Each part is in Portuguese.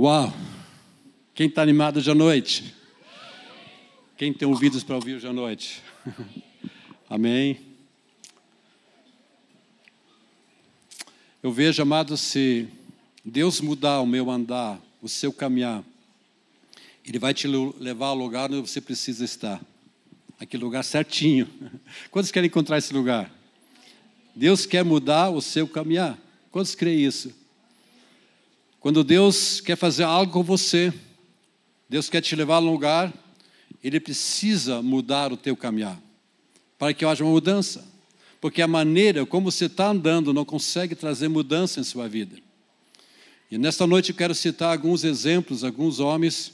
Uau! Quem está animado hoje à noite? Quem tem ouvidos para ouvir hoje à noite? Amém. Eu vejo, amado, se Deus mudar o meu andar, o seu caminhar, Ele vai te levar ao lugar onde você precisa estar. Aquele lugar certinho. Quantos querem encontrar esse lugar? Deus quer mudar o seu caminhar. Quantos creem isso? Quando Deus quer fazer algo com você, Deus quer te levar a um lugar, Ele precisa mudar o teu caminhar, para que haja uma mudança. Porque a maneira como você está andando não consegue trazer mudança em sua vida. E nesta noite eu quero citar alguns exemplos, alguns homens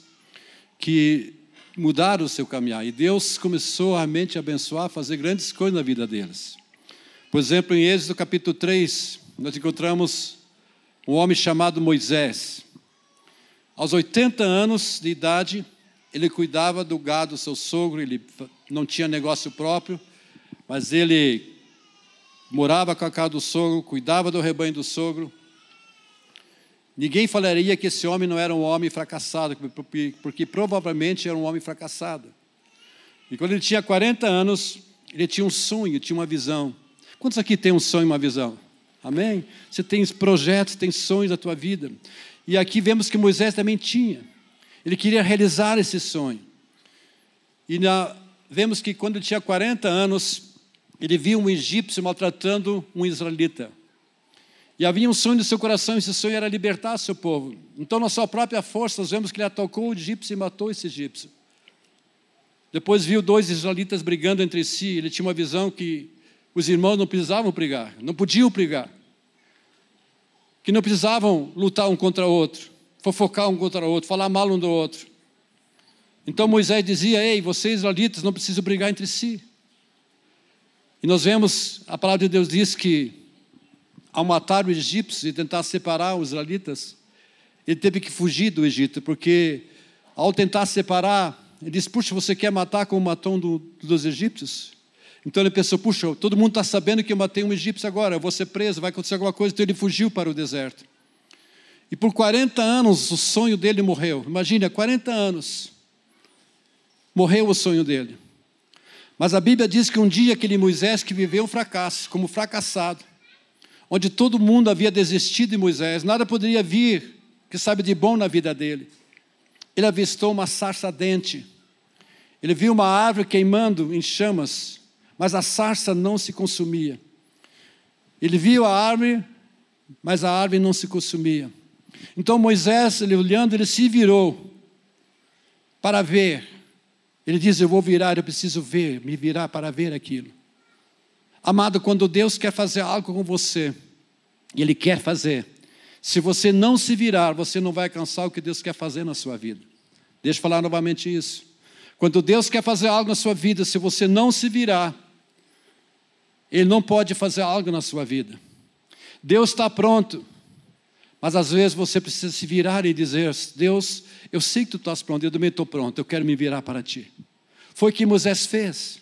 que mudaram o seu caminhar. E Deus começou a realmente abençoar, fazer grandes coisas na vida deles. Por exemplo, em Êxodo capítulo 3, nós encontramos um homem chamado Moisés. Aos 80 anos de idade, ele cuidava do gado do seu sogro, ele não tinha negócio próprio, mas ele morava com a casa do sogro, cuidava do rebanho do sogro. Ninguém falaria que esse homem não era um homem fracassado, porque, provavelmente era um homem fracassado. E quando ele tinha 40 anos, ele tinha um sonho, tinha uma visão. Quantos aqui têm um sonho e uma visão? Amém? Você tem projetos, tem sonhos da tua vida. E aqui vemos que Moisés também tinha. Ele queria realizar esse sonho. E na, vemos que quando ele tinha 40 anos, ele viu um egípcio maltratando um israelita. E havia um sonho no seu coração, esse sonho era libertar seu povo. Então, na sua própria força, nós vemos que ele atacou o egípcio e matou esse egípcio. Depois viu dois israelitas brigando entre si. Ele tinha uma visão que os irmãos não precisavam brigar, não podiam brigar. Que não precisavam lutar um contra o outro, fofocar um contra o outro, falar mal um do outro. Então Moisés dizia: Ei, vocês israelitas não precisam brigar entre si. E nós vemos, a palavra de Deus diz que ao matar os egípcios e tentar separar os israelitas, ele teve que fugir do Egito, porque ao tentar separar, ele disse: Puxa, você quer matar como matou um do, dos egípcios? Então ele pensou: puxa, todo mundo está sabendo que eu matei um egípcio agora, eu vou ser preso, vai acontecer alguma coisa. Então ele fugiu para o deserto. E por 40 anos o sonho dele morreu. Imagina, 40 anos. Morreu o sonho dele. Mas a Bíblia diz que um dia aquele Moisés que viveu um fracasso, como fracassado, onde todo mundo havia desistido de Moisés, nada poderia vir que sabe de bom na vida dele. Ele avistou uma sarça ardente. Ele viu uma árvore queimando em chamas mas a sarça não se consumia. Ele viu a árvore, mas a árvore não se consumia. Então Moisés, ele olhando, ele se virou para ver. Ele diz: Eu vou virar, eu preciso ver, me virar para ver aquilo. Amado, quando Deus quer fazer algo com você, Ele quer fazer, se você não se virar, você não vai alcançar o que Deus quer fazer na sua vida. Deixa eu falar novamente isso. Quando Deus quer fazer algo na sua vida, se você não se virar, ele não pode fazer algo na sua vida. Deus está pronto, mas às vezes você precisa se virar e dizer: Deus, eu sei que tu estás pronto, eu também estou pronto, eu quero me virar para ti. Foi o que Moisés fez.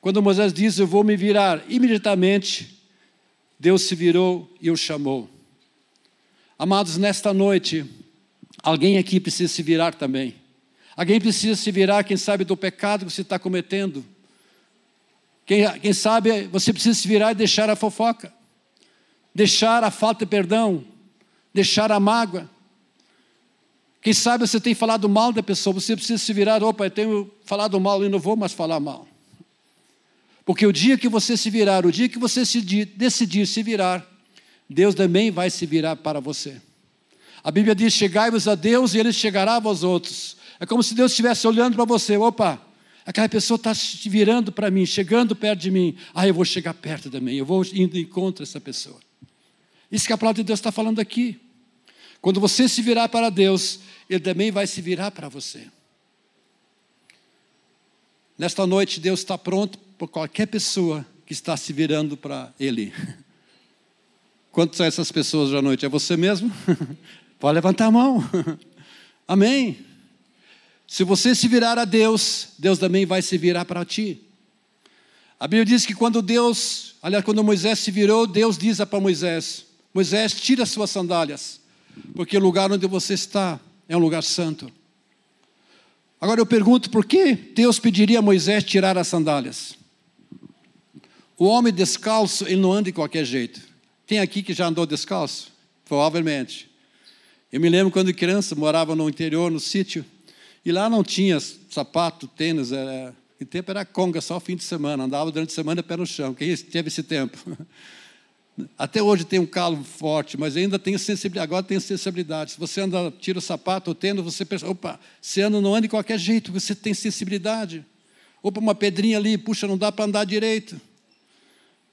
Quando Moisés diz: Eu vou me virar, imediatamente Deus se virou e o chamou. Amados, nesta noite, alguém aqui precisa se virar também. Alguém precisa se virar, quem sabe, do pecado que você está cometendo quem, quem sabe você precisa se virar e deixar a fofoca, deixar a falta de perdão, deixar a mágoa. Quem sabe você tem falado mal da pessoa, você precisa se virar, opa, eu tenho falado mal e não vou mais falar mal. Porque o dia que você se virar, o dia que você se decidir se virar, Deus também vai se virar para você. A Bíblia diz: chegai-vos a Deus e Ele chegará a vós outros. É como se Deus estivesse olhando para você, opa, Aquela pessoa está virando para mim, chegando perto de mim. Ah, eu vou chegar perto também, eu vou indo encontro essa pessoa. Isso que a palavra de Deus está falando aqui. Quando você se virar para Deus, Ele também vai se virar para você. Nesta noite, Deus está pronto por qualquer pessoa que está se virando para Ele. Quantas são essas pessoas à noite? É você mesmo? Pode levantar a mão. Amém. Se você se virar a Deus, Deus também vai se virar para ti. A Bíblia diz que quando Deus, aliás, quando Moisés se virou, Deus diz para Moisés: Moisés, tira as suas sandálias, porque o lugar onde você está é um lugar santo. Agora eu pergunto por que Deus pediria a Moisés tirar as sandálias? O homem descalço, ele não anda de qualquer jeito. Tem aqui que já andou descalço? Provavelmente. Eu me lembro quando criança, morava no interior, no sítio, e lá não tinha sapato, tênis, era, em tempo era conga, só fim de semana, andava durante a semana pé no chão. Quem teve esse tempo? Até hoje tem um calo forte, mas ainda tem sensibilidade. Agora tem sensibilidade. Se você anda, tira o sapato ou tendo, você pensa, opa, você anda, não anda de qualquer jeito, você tem sensibilidade. Opa, uma pedrinha ali, puxa, não dá para andar direito.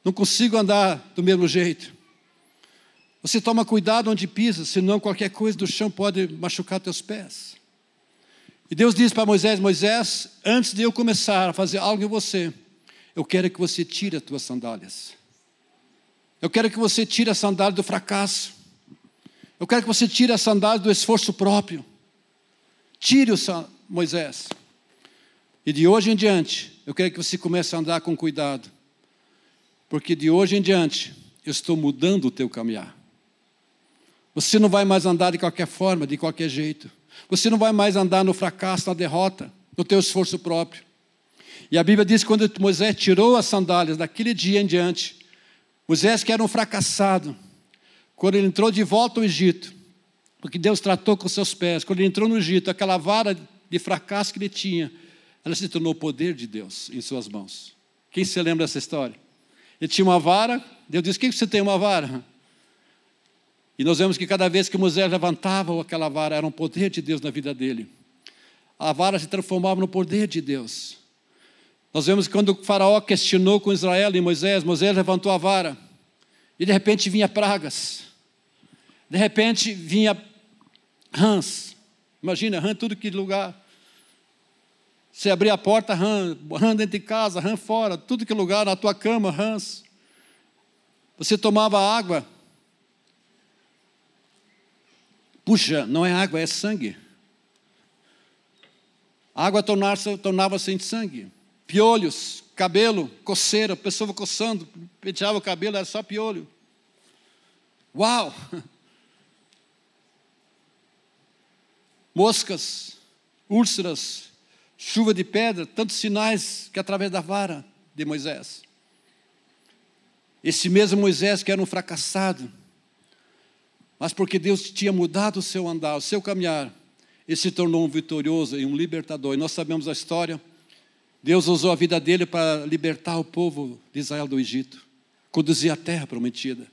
Não consigo andar do mesmo jeito. Você toma cuidado onde pisa, senão qualquer coisa do chão pode machucar teus pés. E Deus diz para Moisés: Moisés, antes de eu começar a fazer algo em você, eu quero que você tire as tuas sandálias. Eu quero que você tire a sandália do fracasso. Eu quero que você tire a sandália do esforço próprio. Tire o Moisés. E de hoje em diante, eu quero que você comece a andar com cuidado. Porque de hoje em diante, eu estou mudando o teu caminhar. Você não vai mais andar de qualquer forma, de qualquer jeito. Você não vai mais andar no fracasso, na derrota, no teu esforço próprio. E a Bíblia diz que quando Moisés tirou as sandálias daquele dia em diante, Moisés, que era um fracassado, quando ele entrou de volta ao Egito, porque Deus tratou com seus pés, quando ele entrou no Egito, aquela vara de fracasso que ele tinha, ela se tornou o poder de Deus em suas mãos. Quem se lembra dessa história? Ele tinha uma vara, Deus disse: Quem que você tem uma vara? E nós vemos que cada vez que Moisés levantava aquela vara, era um poder de Deus na vida dele. A vara se transformava no poder de Deus. Nós vemos que quando o faraó questionou com Israel e Moisés, Moisés levantou a vara e de repente vinha pragas. De repente vinha rãs. Imagina, rã tudo que lugar. Você abria a porta, rã, rã dentro de casa, rã fora, tudo que lugar, na tua cama, rãs. Você tomava água. Puxa, não é água, é sangue. A água tornava-se tornava em sangue piolhos, cabelo, coceira, a pessoa coçando, penteava o cabelo, era só piolho. Uau! Moscas, úlceras, chuva de pedra, tantos sinais que através da vara de Moisés. Esse mesmo Moisés que era um fracassado, mas porque Deus tinha mudado o seu andar, o seu caminhar, ele se tornou um vitorioso e um libertador. E nós sabemos a história Deus usou a vida dele para libertar o povo de Israel do Egito, conduzir a terra prometida.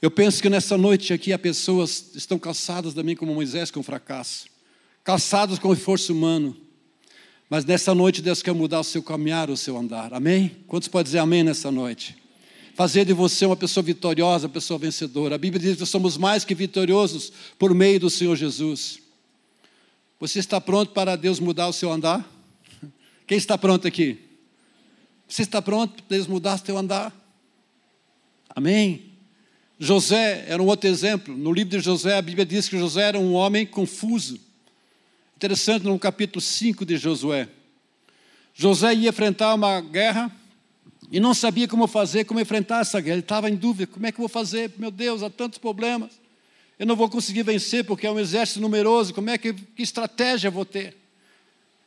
Eu penso que nessa noite aqui há pessoas que estão cansadas também como Moisés com fracasso, cansados com esforço humano. Mas nessa noite Deus quer mudar o seu caminhar, o seu andar. Amém? Quantos podem dizer amém nessa noite? Fazer de você uma pessoa vitoriosa, uma pessoa vencedora. A Bíblia diz que somos mais que vitoriosos por meio do Senhor Jesus. Você está pronto para Deus mudar o seu andar? Quem está pronto aqui? Você está pronto para Deus mudar o seu andar? Amém? José era um outro exemplo. No livro de José, a Bíblia diz que José era um homem confuso. Interessante no capítulo 5 de Josué. José ia enfrentar uma guerra e não sabia como fazer, como enfrentar essa guerra. Ele estava em dúvida: como é que eu vou fazer? Meu Deus, há tantos problemas eu não vou conseguir vencer porque é um exército numeroso, como é que, que estratégia vou ter?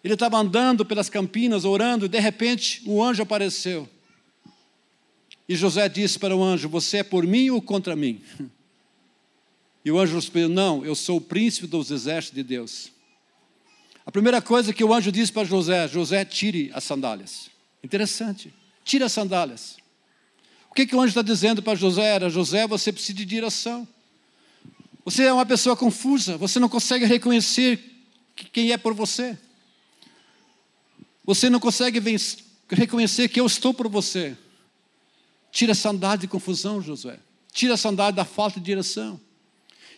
Ele estava andando pelas campinas, orando, e de repente um anjo apareceu. E José disse para o anjo: Você é por mim ou contra mim? E o anjo respondeu: Não, eu sou o príncipe dos exércitos de Deus. A primeira coisa que o anjo disse para José: José, tire as sandálias. Interessante, tire as sandálias. O que, que o anjo está dizendo para José? Era: José, você precisa de direção. Você é uma pessoa confusa, você não consegue reconhecer quem é por você. Você não consegue reconhecer que eu estou por você. Tira essa andada de confusão, Josué. Tira essa andada da falta de direção.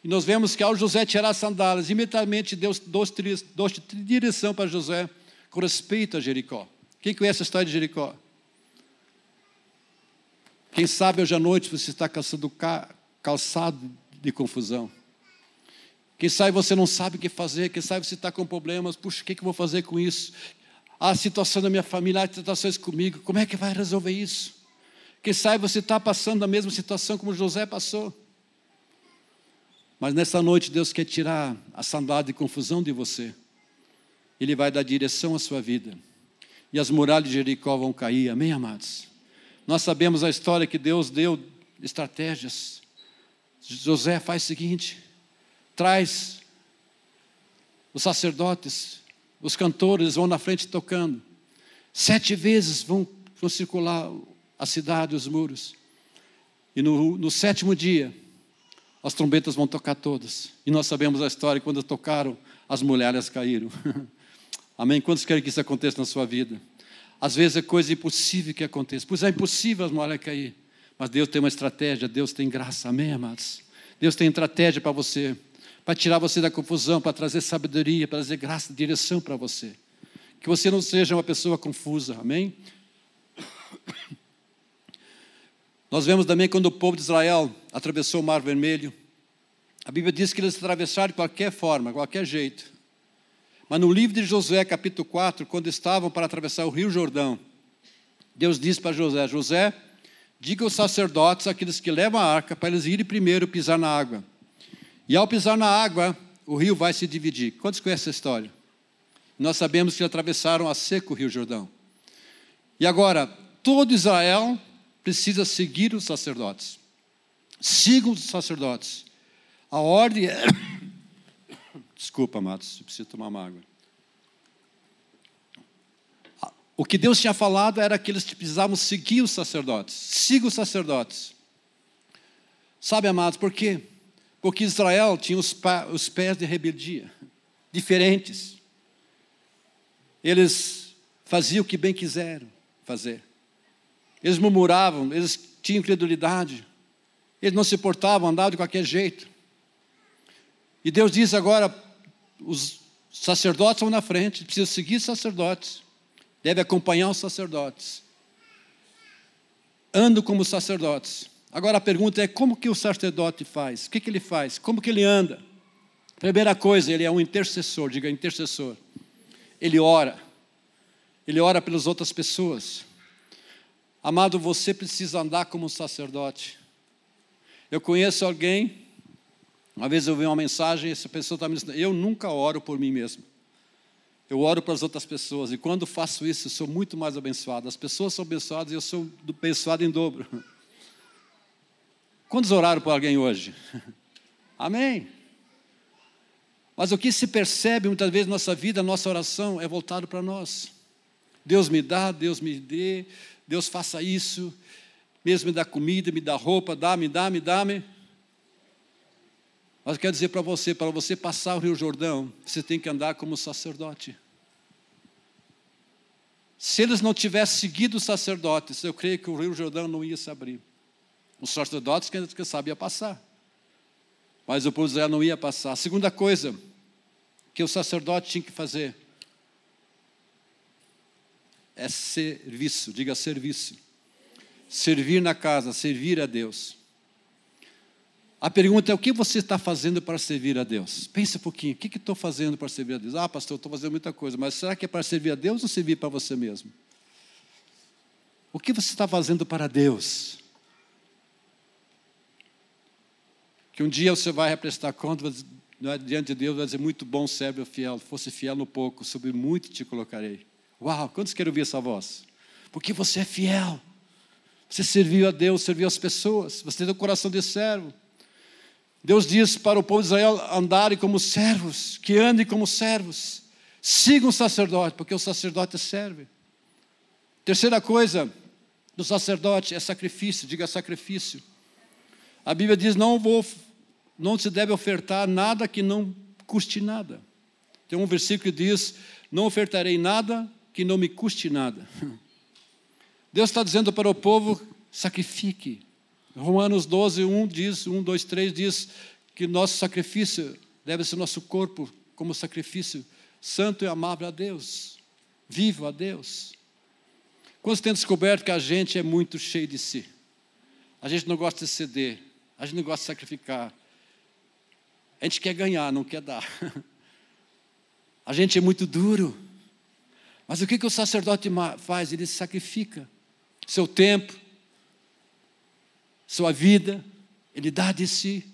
E nós vemos que ao José tirar as sandálias, imediatamente Deus deu direção para José com respeito a Jericó. Quem conhece a história de Jericó? Quem sabe hoje à noite você está calçado de confusão. Quem sabe você não sabe o que fazer, quem sabe você está com problemas, puxa, o que, que eu vou fazer com isso? A situação da minha família, as situações comigo, como é que vai resolver isso? Quem sabe você está passando a mesma situação como José passou. Mas nessa noite Deus quer tirar a sandália de confusão de você. Ele vai dar direção à sua vida. E as muralhas de Jericó vão cair. Amém, amados? Nós sabemos a história que Deus deu estratégias. José faz o seguinte: traz os sacerdotes, os cantores vão na frente tocando. Sete vezes vão, vão circular a cidade, os muros. E no, no sétimo dia, as trombetas vão tocar todas. E nós sabemos a história, quando tocaram, as mulheres caíram. Amém? Quantos querem que isso aconteça na sua vida? Às vezes é coisa impossível que aconteça. Pois é impossível as mulheres cair. Mas Deus tem uma estratégia, Deus tem graça. Amém, amados? Deus tem estratégia para você para tirar você da confusão, para trazer sabedoria, para trazer graça, direção para você. Que você não seja uma pessoa confusa, amém? Nós vemos também quando o povo de Israel atravessou o Mar Vermelho, a Bíblia diz que eles atravessaram de qualquer forma, qualquer jeito. Mas no livro de Josué, capítulo 4, quando estavam para atravessar o rio Jordão, Deus disse para José: José, diga aos sacerdotes, aqueles que levam a arca, para eles irem primeiro pisar na água. E ao pisar na água, o rio vai se dividir. Quantos conhecem essa história? Nós sabemos que atravessaram a seco o rio Jordão. E agora, todo Israel precisa seguir os sacerdotes. Sigam os sacerdotes. A ordem é. Desculpa, amados, preciso tomar uma água. O que Deus tinha falado era que eles precisavam seguir os sacerdotes. Siga os sacerdotes. Sabe, amados, por quê? Porque Israel tinha os, os pés de rebeldia, diferentes. Eles faziam o que bem quiseram fazer. Eles murmuravam, eles tinham credulidade. Eles não se portavam, andavam de qualquer jeito. E Deus diz agora: os sacerdotes vão na frente, precisa seguir os sacerdotes, deve acompanhar os sacerdotes. Ando como sacerdotes. Agora a pergunta é: como que o sacerdote faz? O que, que ele faz? Como que ele anda? Primeira coisa, ele é um intercessor, diga intercessor. Ele ora. Ele ora pelas outras pessoas. Amado, você precisa andar como um sacerdote. Eu conheço alguém, uma vez eu vi uma mensagem, essa pessoa está me dizendo, eu nunca oro por mim mesmo. Eu oro para as outras pessoas, e quando faço isso, eu sou muito mais abençoado. As pessoas são abençoadas e eu sou abençoado em dobro. Quantos oraram por alguém hoje? Amém. Mas o que se percebe muitas vezes na nossa vida, nossa oração é voltado para nós. Deus me dá, Deus me dê, Deus faça isso, mesmo me dá comida, me dá roupa, dá, me dá, me dá, me. Mas eu quero dizer para você, para você passar o Rio Jordão, você tem que andar como sacerdote. Se eles não tivessem seguido os sacerdotes, eu creio que o Rio Jordão não ia se abrir. Os sacerdotes, que sabia passar. Mas o povo de Israel não ia passar. A segunda coisa que o sacerdote tinha que fazer é serviço, diga serviço. Servir na casa, servir a Deus. A pergunta é: o que você está fazendo para servir a Deus? Pense um pouquinho: o que, estou fazendo para servir a Deus? Ah, pastor, estou fazendo muita coisa, mas será que é para servir a Deus ou servir para você mesmo? O que você está fazendo para Deus? que um dia você vai prestar conta é, diante de Deus, vai dizer, muito bom servo fiel, fosse fiel no pouco, sobre muito te colocarei. Uau, quantos querem ouvir essa voz? Porque você é fiel, você serviu a Deus, serviu as pessoas, você tem o coração de servo. Deus diz para o povo de Israel andarem como servos, que andem como servos, sigam o sacerdote, porque o sacerdote serve. Terceira coisa do sacerdote é sacrifício, diga sacrifício. A Bíblia diz: não, vou, não se deve ofertar nada que não custe nada. Tem um versículo que diz: Não ofertarei nada que não me custe nada. Deus está dizendo para o povo: sacrifique. Romanos 12, 1 diz, 1, 2, 3 diz que nosso sacrifício deve ser nosso corpo como sacrifício santo e amável a Deus, vivo a Deus. Quando você tem descoberto que a gente é muito cheio de si, a gente não gosta de ceder, a gente não gosta de sacrificar. A gente quer ganhar, não quer dar. A gente é muito duro. Mas o que, que o sacerdote faz? Ele sacrifica seu tempo, sua vida, ele dá de si.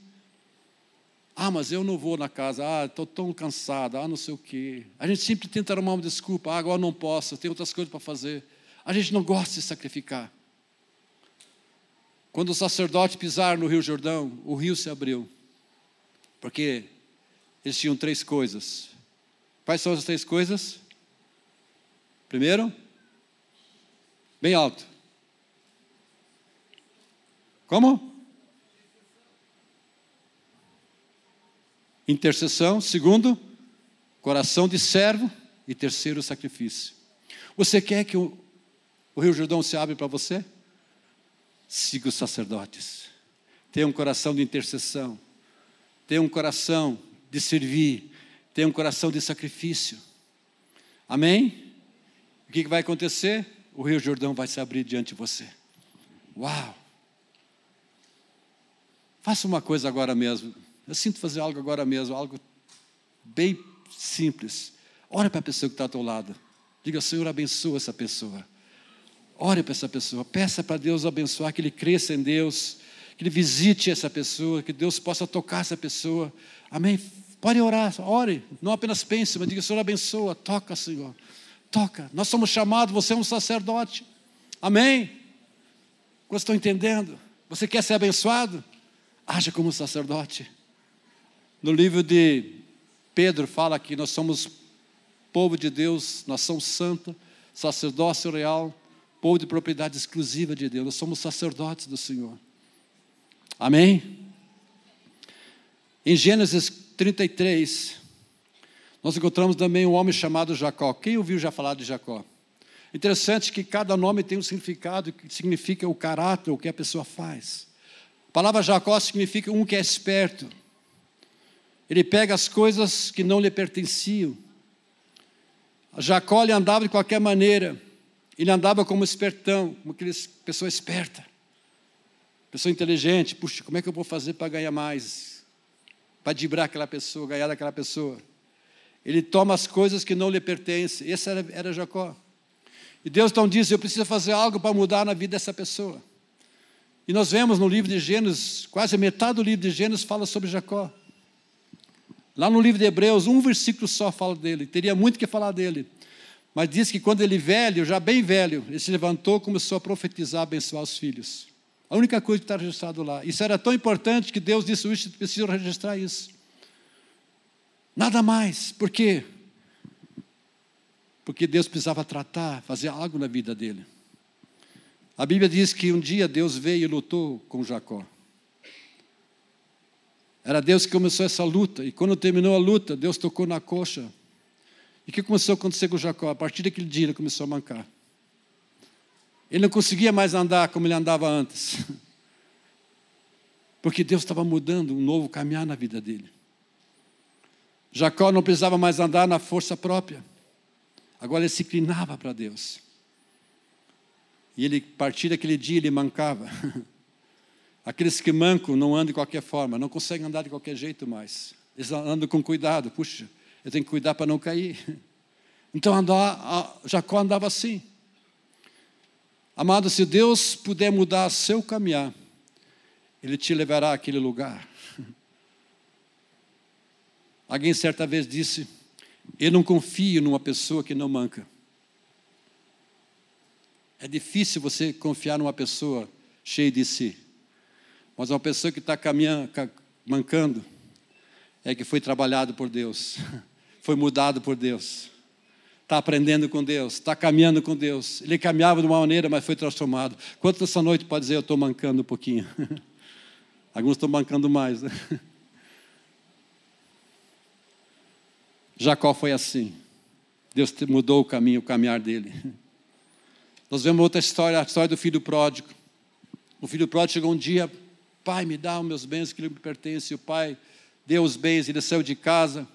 Ah, mas eu não vou na casa. Ah, estou tão cansado. Ah, não sei o quê. A gente sempre tenta arrumar uma desculpa. Ah, agora não posso, tenho outras coisas para fazer. A gente não gosta de sacrificar. Quando o sacerdote pisar no Rio Jordão, o rio se abriu. Porque eles tinham três coisas. Quais são as três coisas? Primeiro, bem alto. Como? Intercessão. Segundo, coração de servo. E terceiro, sacrifício. Você quer que o, o Rio Jordão se abra para você? Siga os sacerdotes. Tenha um coração de intercessão. Tenha um coração de servir. Tenha um coração de sacrifício. Amém? O que vai acontecer? O Rio Jordão vai se abrir diante de você. Uau! Faça uma coisa agora mesmo. Eu sinto fazer algo agora mesmo, algo bem simples. Ore para a pessoa que está ao teu lado. Diga, Senhor, abençoa essa pessoa. Ore para essa pessoa. Peça para Deus abençoar, que ele cresça em Deus, que ele visite essa pessoa, que Deus possa tocar essa pessoa. Amém? Pode orar, ore. Não apenas pense, mas diga, Senhor, abençoa. Toca, Senhor. Toca. Nós somos chamados, você é um sacerdote. Amém? Vocês estão entendendo? Você quer ser abençoado? Haja como sacerdote. No livro de Pedro fala que nós somos povo de Deus, nação santa, sacerdócio real, povo de propriedade exclusiva de Deus. Nós somos sacerdotes do Senhor. Amém? Em Gênesis 33, nós encontramos também um homem chamado Jacó. Quem ouviu já falar de Jacó? Interessante que cada nome tem um significado que significa o caráter, o que a pessoa faz. A palavra Jacó significa um que é esperto. Ele pega as coisas que não lhe pertenciam. Jacó ele andava de qualquer maneira. Ele andava como espertão, como aquele pessoa esperta. Pessoa inteligente. Puxa, como é que eu vou fazer para ganhar mais? Para dibrar aquela pessoa, ganhar daquela pessoa. Ele toma as coisas que não lhe pertencem. Esse era, era Jacó. E Deus então diz: Eu preciso fazer algo para mudar na vida dessa pessoa. E nós vemos no livro de Gênesis, quase metade do livro de Gênesis fala sobre Jacó. Lá no livro de Hebreus, um versículo só fala dele, teria muito que falar dele. Mas diz que quando ele velho, já bem velho, ele se levantou e começou a profetizar, abençoar os filhos. A única coisa que está registrado lá. Isso era tão importante que Deus disse: Isso preciso registrar isso. Nada mais. Por quê? Porque Deus precisava tratar, fazer algo na vida dele. A Bíblia diz que um dia Deus veio e lutou com Jacó. Era Deus que começou essa luta. E quando terminou a luta, Deus tocou na coxa. E o que começou a acontecer com Jacó? A partir daquele dia ele começou a mancar. Ele não conseguia mais andar como ele andava antes. Porque Deus estava mudando um novo caminhar na vida dele. Jacó não precisava mais andar na força própria. Agora ele se inclinava para Deus. E ele, a partir daquele dia, ele mancava. Aqueles que mancam não andam de qualquer forma, não conseguem andar de qualquer jeito mais. Eles andam com cuidado. Puxa, eu tenho que cuidar para não cair. Então Jacó andava assim. Amado, se Deus puder mudar seu caminhar, Ele te levará àquele lugar. Alguém certa vez disse: Eu não confio numa pessoa que não manca. É difícil você confiar numa pessoa cheia de si. Mas uma pessoa que está caminhando, mancando, é que foi trabalhado por Deus, foi mudado por Deus, está aprendendo com Deus, está caminhando com Deus. Ele caminhava de uma maneira, mas foi transformado. Quanto essa noite pode dizer, eu estou mancando um pouquinho? Alguns estão mancando mais. Né? Jacó foi assim. Deus mudou o caminho, o caminhar dele. Nós vemos outra história, a história do filho pródigo. O filho pródigo chegou um dia Pai, me dá os meus bens que lhe pertencem. O pai deu os bens, ele saiu de casa.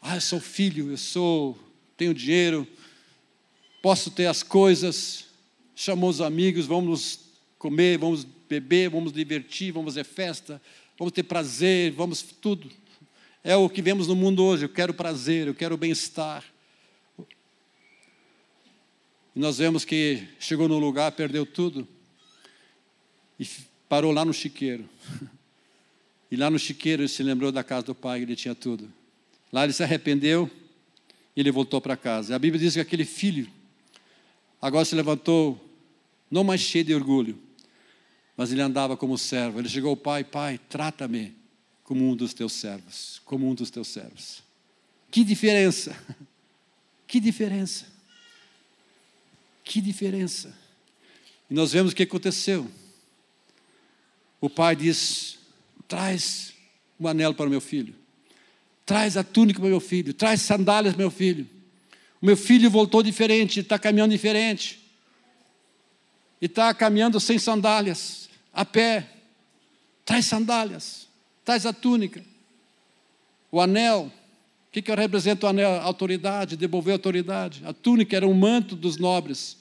Ah, eu sou filho, eu sou, tenho dinheiro, posso ter as coisas. Chamou os amigos, vamos comer, vamos beber, vamos divertir, vamos fazer festa, vamos ter prazer, vamos tudo. É o que vemos no mundo hoje. Eu quero prazer, eu quero bem-estar. E nós vemos que chegou no lugar, perdeu tudo. E parou lá no chiqueiro. E lá no chiqueiro ele se lembrou da casa do pai, ele tinha tudo. Lá ele se arrependeu e ele voltou para casa. A Bíblia diz que aquele filho agora se levantou, não mais cheio de orgulho, mas ele andava como servo. Ele chegou ao pai: Pai, trata-me como um dos teus servos, como um dos teus servos. Que diferença! Que diferença! Que diferença! E nós vemos o que aconteceu. O pai diz: Traz um anel para o meu filho. Traz a túnica para o meu filho. Traz sandálias para o meu filho. O meu filho voltou diferente, está caminhando diferente. E está caminhando sem sandálias, a pé. Traz sandálias. Traz a túnica. O anel. O que, que representa? Autoridade, devolver autoridade. A túnica era um manto dos nobres.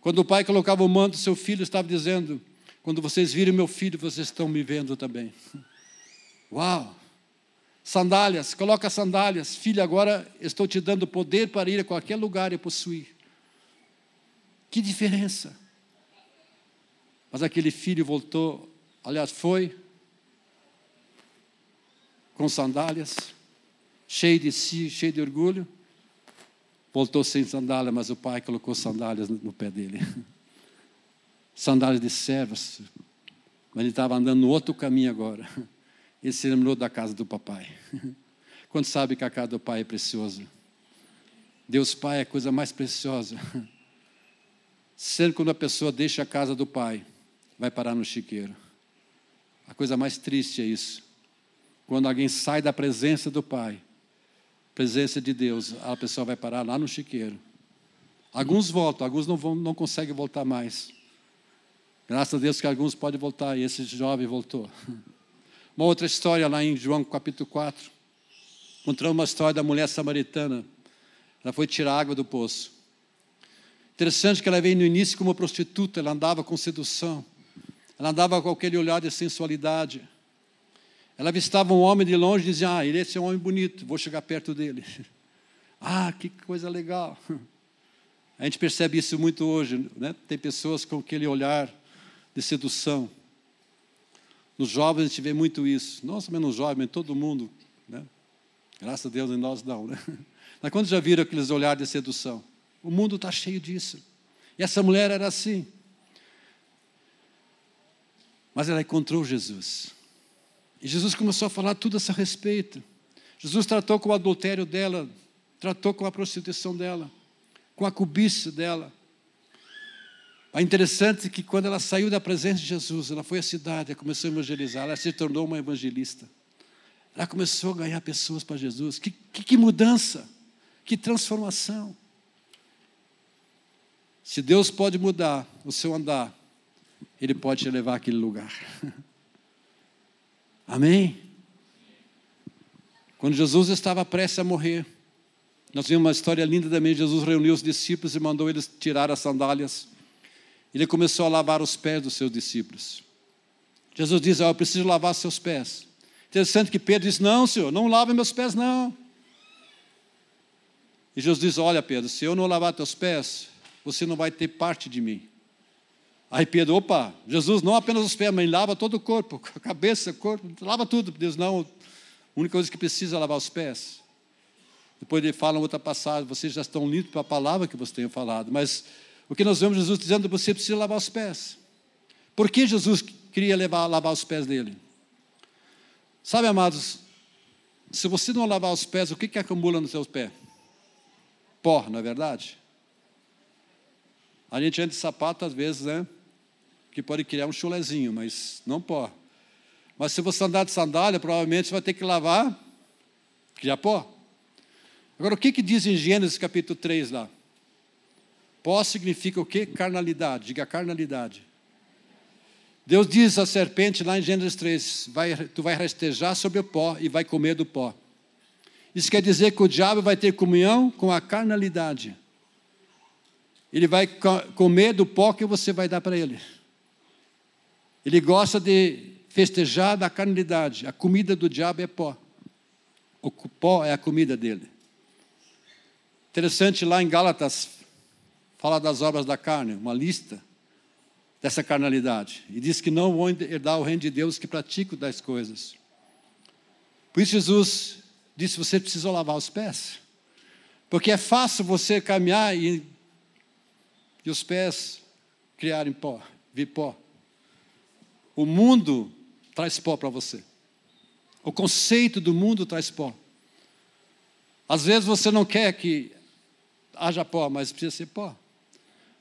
Quando o pai colocava o manto, seu filho estava dizendo: quando vocês virem meu filho, vocês estão me vendo também. Uau! Sandálias, coloca sandálias. Filho, agora estou te dando poder para ir a qualquer lugar e possuir. Que diferença! Mas aquele filho voltou, aliás, foi com sandálias, cheio de si, cheio de orgulho. Voltou sem sandália, mas o pai colocou sandálias no pé dele. sandálias de servas. Mas ele estava andando no outro caminho agora. Ele se lembrou da casa do papai. Quando sabe que a casa do pai é preciosa. Deus Pai é a coisa mais preciosa. Sempre quando a pessoa deixa a casa do pai, vai parar no chiqueiro. A coisa mais triste é isso. Quando alguém sai da presença do pai, presença de Deus, a pessoa vai parar lá no chiqueiro. Alguns voltam, alguns não, vão, não conseguem voltar mais. Graças a Deus que alguns podem voltar, e esse jovem voltou. Uma outra história lá em João capítulo 4. Encontramos uma história da mulher samaritana. Ela foi tirar água do poço. Interessante que ela veio no início como prostituta, ela andava com sedução. Ela andava com aquele olhar de sensualidade. Ela avistava um homem de longe e dizia: Ah, ele é esse homem bonito, vou chegar perto dele. ah, que coisa legal. A gente percebe isso muito hoje, né? Tem pessoas com aquele olhar de sedução. Nos jovens a gente vê muito isso. Nossa, menos jovem, todo mundo. Né? Graças a Deus em nós não. Né? Mas quando já viram aqueles olhares de sedução? O mundo está cheio disso. E essa mulher era assim. Mas ela encontrou Jesus. E Jesus começou a falar tudo a seu respeito. Jesus tratou com o adultério dela, tratou com a prostituição dela, com a cobiça dela. É interessante que quando ela saiu da presença de Jesus, ela foi à cidade, ela começou a evangelizar, ela se tornou uma evangelista. Ela começou a ganhar pessoas para Jesus. Que, que, que mudança, que transformação. Se Deus pode mudar o seu andar, Ele pode te levar àquele lugar. Amém? Quando Jesus estava prestes a morrer, nós vimos uma história linda também. Jesus reuniu os discípulos e mandou eles tirar as sandálias ele começou a lavar os pés dos seus discípulos. Jesus diz: oh, Eu preciso lavar seus pés. Interessante que Pedro diz: Não, Senhor, não lave meus pés, não. E Jesus diz: Olha, Pedro, se eu não lavar teus pés, você não vai ter parte de mim. Aí Pedro, opa, Jesus não apenas os pés, mas lava todo o corpo, a cabeça, o corpo, lava tudo. Deus não, a única coisa que precisa é lavar os pés. Depois ele fala outra passagem, vocês já estão limpos para a palavra que você tem falado, mas o que nós vemos Jesus dizendo, você precisa lavar os pés. Por que Jesus queria levar, lavar os pés dele? Sabe, amados, se você não lavar os pés, o que, que acumula nos seus pés? Pó, não é verdade? A gente anda de sapato às vezes, né? Que pode criar um chulezinho, mas não pó. Mas se você andar de sandália, provavelmente você vai ter que lavar, criar pó. Agora, o que, que diz em Gênesis capítulo 3 lá? Pó significa o quê? Carnalidade. Diga carnalidade. Deus diz à serpente lá em Gênesis 3: vai, Tu vai rastejar sobre o pó e vai comer do pó. Isso quer dizer que o diabo vai ter comunhão com a carnalidade. Ele vai comer do pó que você vai dar para ele. Ele gosta de festejar da carnalidade. A comida do diabo é pó. O pó é a comida dele. Interessante lá em Gálatas fala das obras da carne, uma lista dessa carnalidade. E diz que não vão herdar o reino de Deus que praticam das coisas. Por isso Jesus disse: você precisa lavar os pés. Porque é fácil você caminhar e, e os pés criarem pó, vir pó. O mundo traz pó para você. O conceito do mundo traz pó. Às vezes você não quer que haja pó, mas precisa ser pó.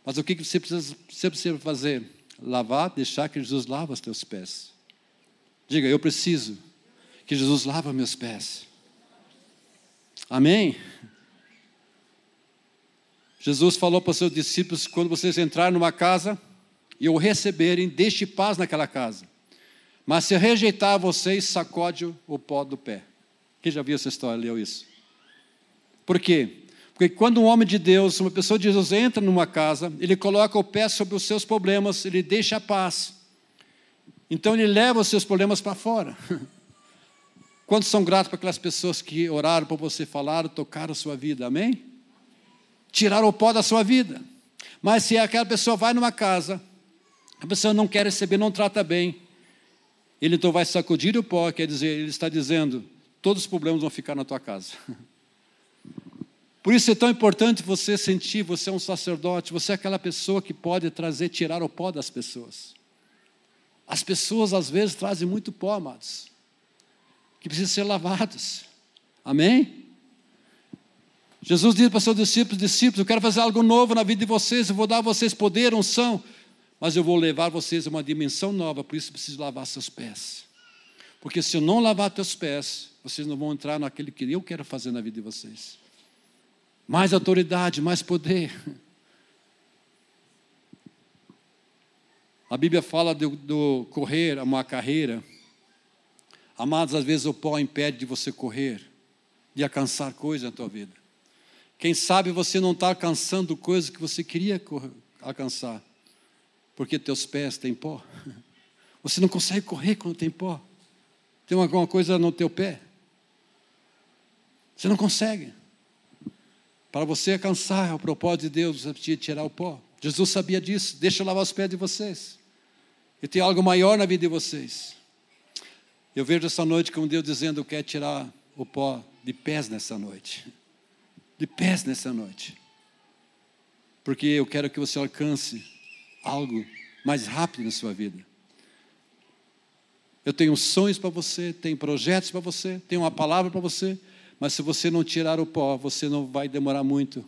Mas o que você precisa, você precisa fazer? Lavar, deixar que Jesus lava os teus pés. Diga, eu preciso que Jesus lava meus pés. Amém? Jesus falou para os seus discípulos: quando vocês entrarem numa casa e o receberem, deixe paz naquela casa. Mas se rejeitar vocês, sacode o pó do pé. Quem já viu essa história, leu isso? Por quê? Porque quando um homem de Deus, uma pessoa de Deus entra numa casa, ele coloca o pé sobre os seus problemas, ele deixa a paz. Então ele leva os seus problemas para fora. Quantos são gratos para aquelas pessoas que oraram por você, falaram, tocaram a sua vida, amém? Tiraram o pó da sua vida. Mas se aquela pessoa vai numa casa, a pessoa não quer receber, não trata bem, ele então vai sacudir o pó, quer dizer, ele está dizendo: todos os problemas vão ficar na tua casa. Por isso é tão importante você sentir, você é um sacerdote, você é aquela pessoa que pode trazer, tirar o pó das pessoas. As pessoas às vezes trazem muito pó, amados, que precisam ser lavados. Amém? Jesus disse para seus discípulos, discípulos, eu quero fazer algo novo na vida de vocês, eu vou dar a vocês poder, unção, mas eu vou levar vocês a uma dimensão nova, por isso preciso lavar seus pés. Porque se eu não lavar teus pés, vocês não vão entrar naquilo que eu quero fazer na vida de vocês. Mais autoridade, mais poder. A Bíblia fala do, do correr, uma carreira. Amados, às vezes o pó impede de você correr, de alcançar coisas na tua vida. Quem sabe você não está alcançando coisas que você queria alcançar porque teus pés têm pó. Você não consegue correr quando tem pó. Tem alguma coisa no teu pé. Você não consegue. Para você alcançar o propósito de Deus, você precisa tirar o pó. Jesus sabia disso. Deixa eu lavar os pés de vocês. E tem algo maior na vida de vocês. Eu vejo essa noite como Deus dizendo: Eu quero tirar o pó de pés nessa noite. De pés nessa noite. Porque eu quero que você alcance algo mais rápido na sua vida. Eu tenho sonhos para você, tenho projetos para você, tenho uma palavra para você, mas se você não tirar o pó, você não vai demorar muito.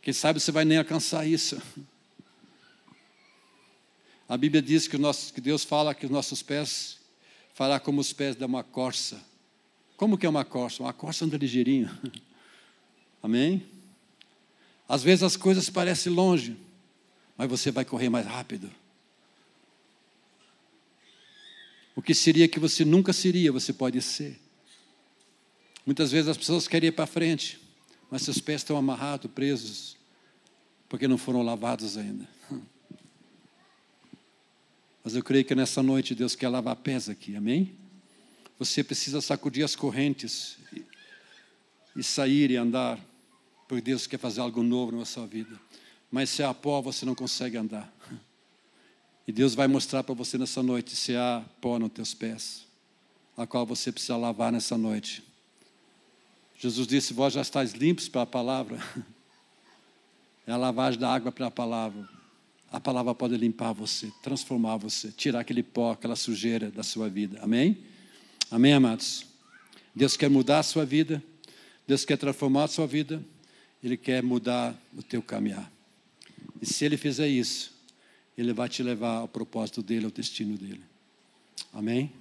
Quem sabe você vai nem alcançar isso. A Bíblia diz que, nosso, que Deus fala que os nossos pés fará como os pés de uma corça. Como que é uma corça? Uma corça anda ligeirinho. Amém? Às vezes as coisas parecem longe, mas você vai correr mais rápido. O que seria que você nunca seria, você pode ser. Muitas vezes as pessoas querem ir para frente, mas seus pés estão amarrados, presos, porque não foram lavados ainda. Mas eu creio que nessa noite Deus quer lavar pés aqui, amém? Você precisa sacudir as correntes e, e sair e andar, porque Deus quer fazer algo novo na sua vida mas se há pó, você não consegue andar. E Deus vai mostrar para você nessa noite se há pó nos teus pés, a qual você precisa lavar nessa noite. Jesus disse: Vós já estáis limpos para a palavra. É a lavagem da água para a palavra. A palavra pode limpar você, transformar você, tirar aquele pó, aquela sujeira da sua vida. Amém? Amém, amados? Deus quer mudar a sua vida, Deus quer transformar a sua vida, Ele quer mudar o teu caminhar. E se ele fizer isso, ele vai te levar ao propósito dele, ao destino dele. Amém?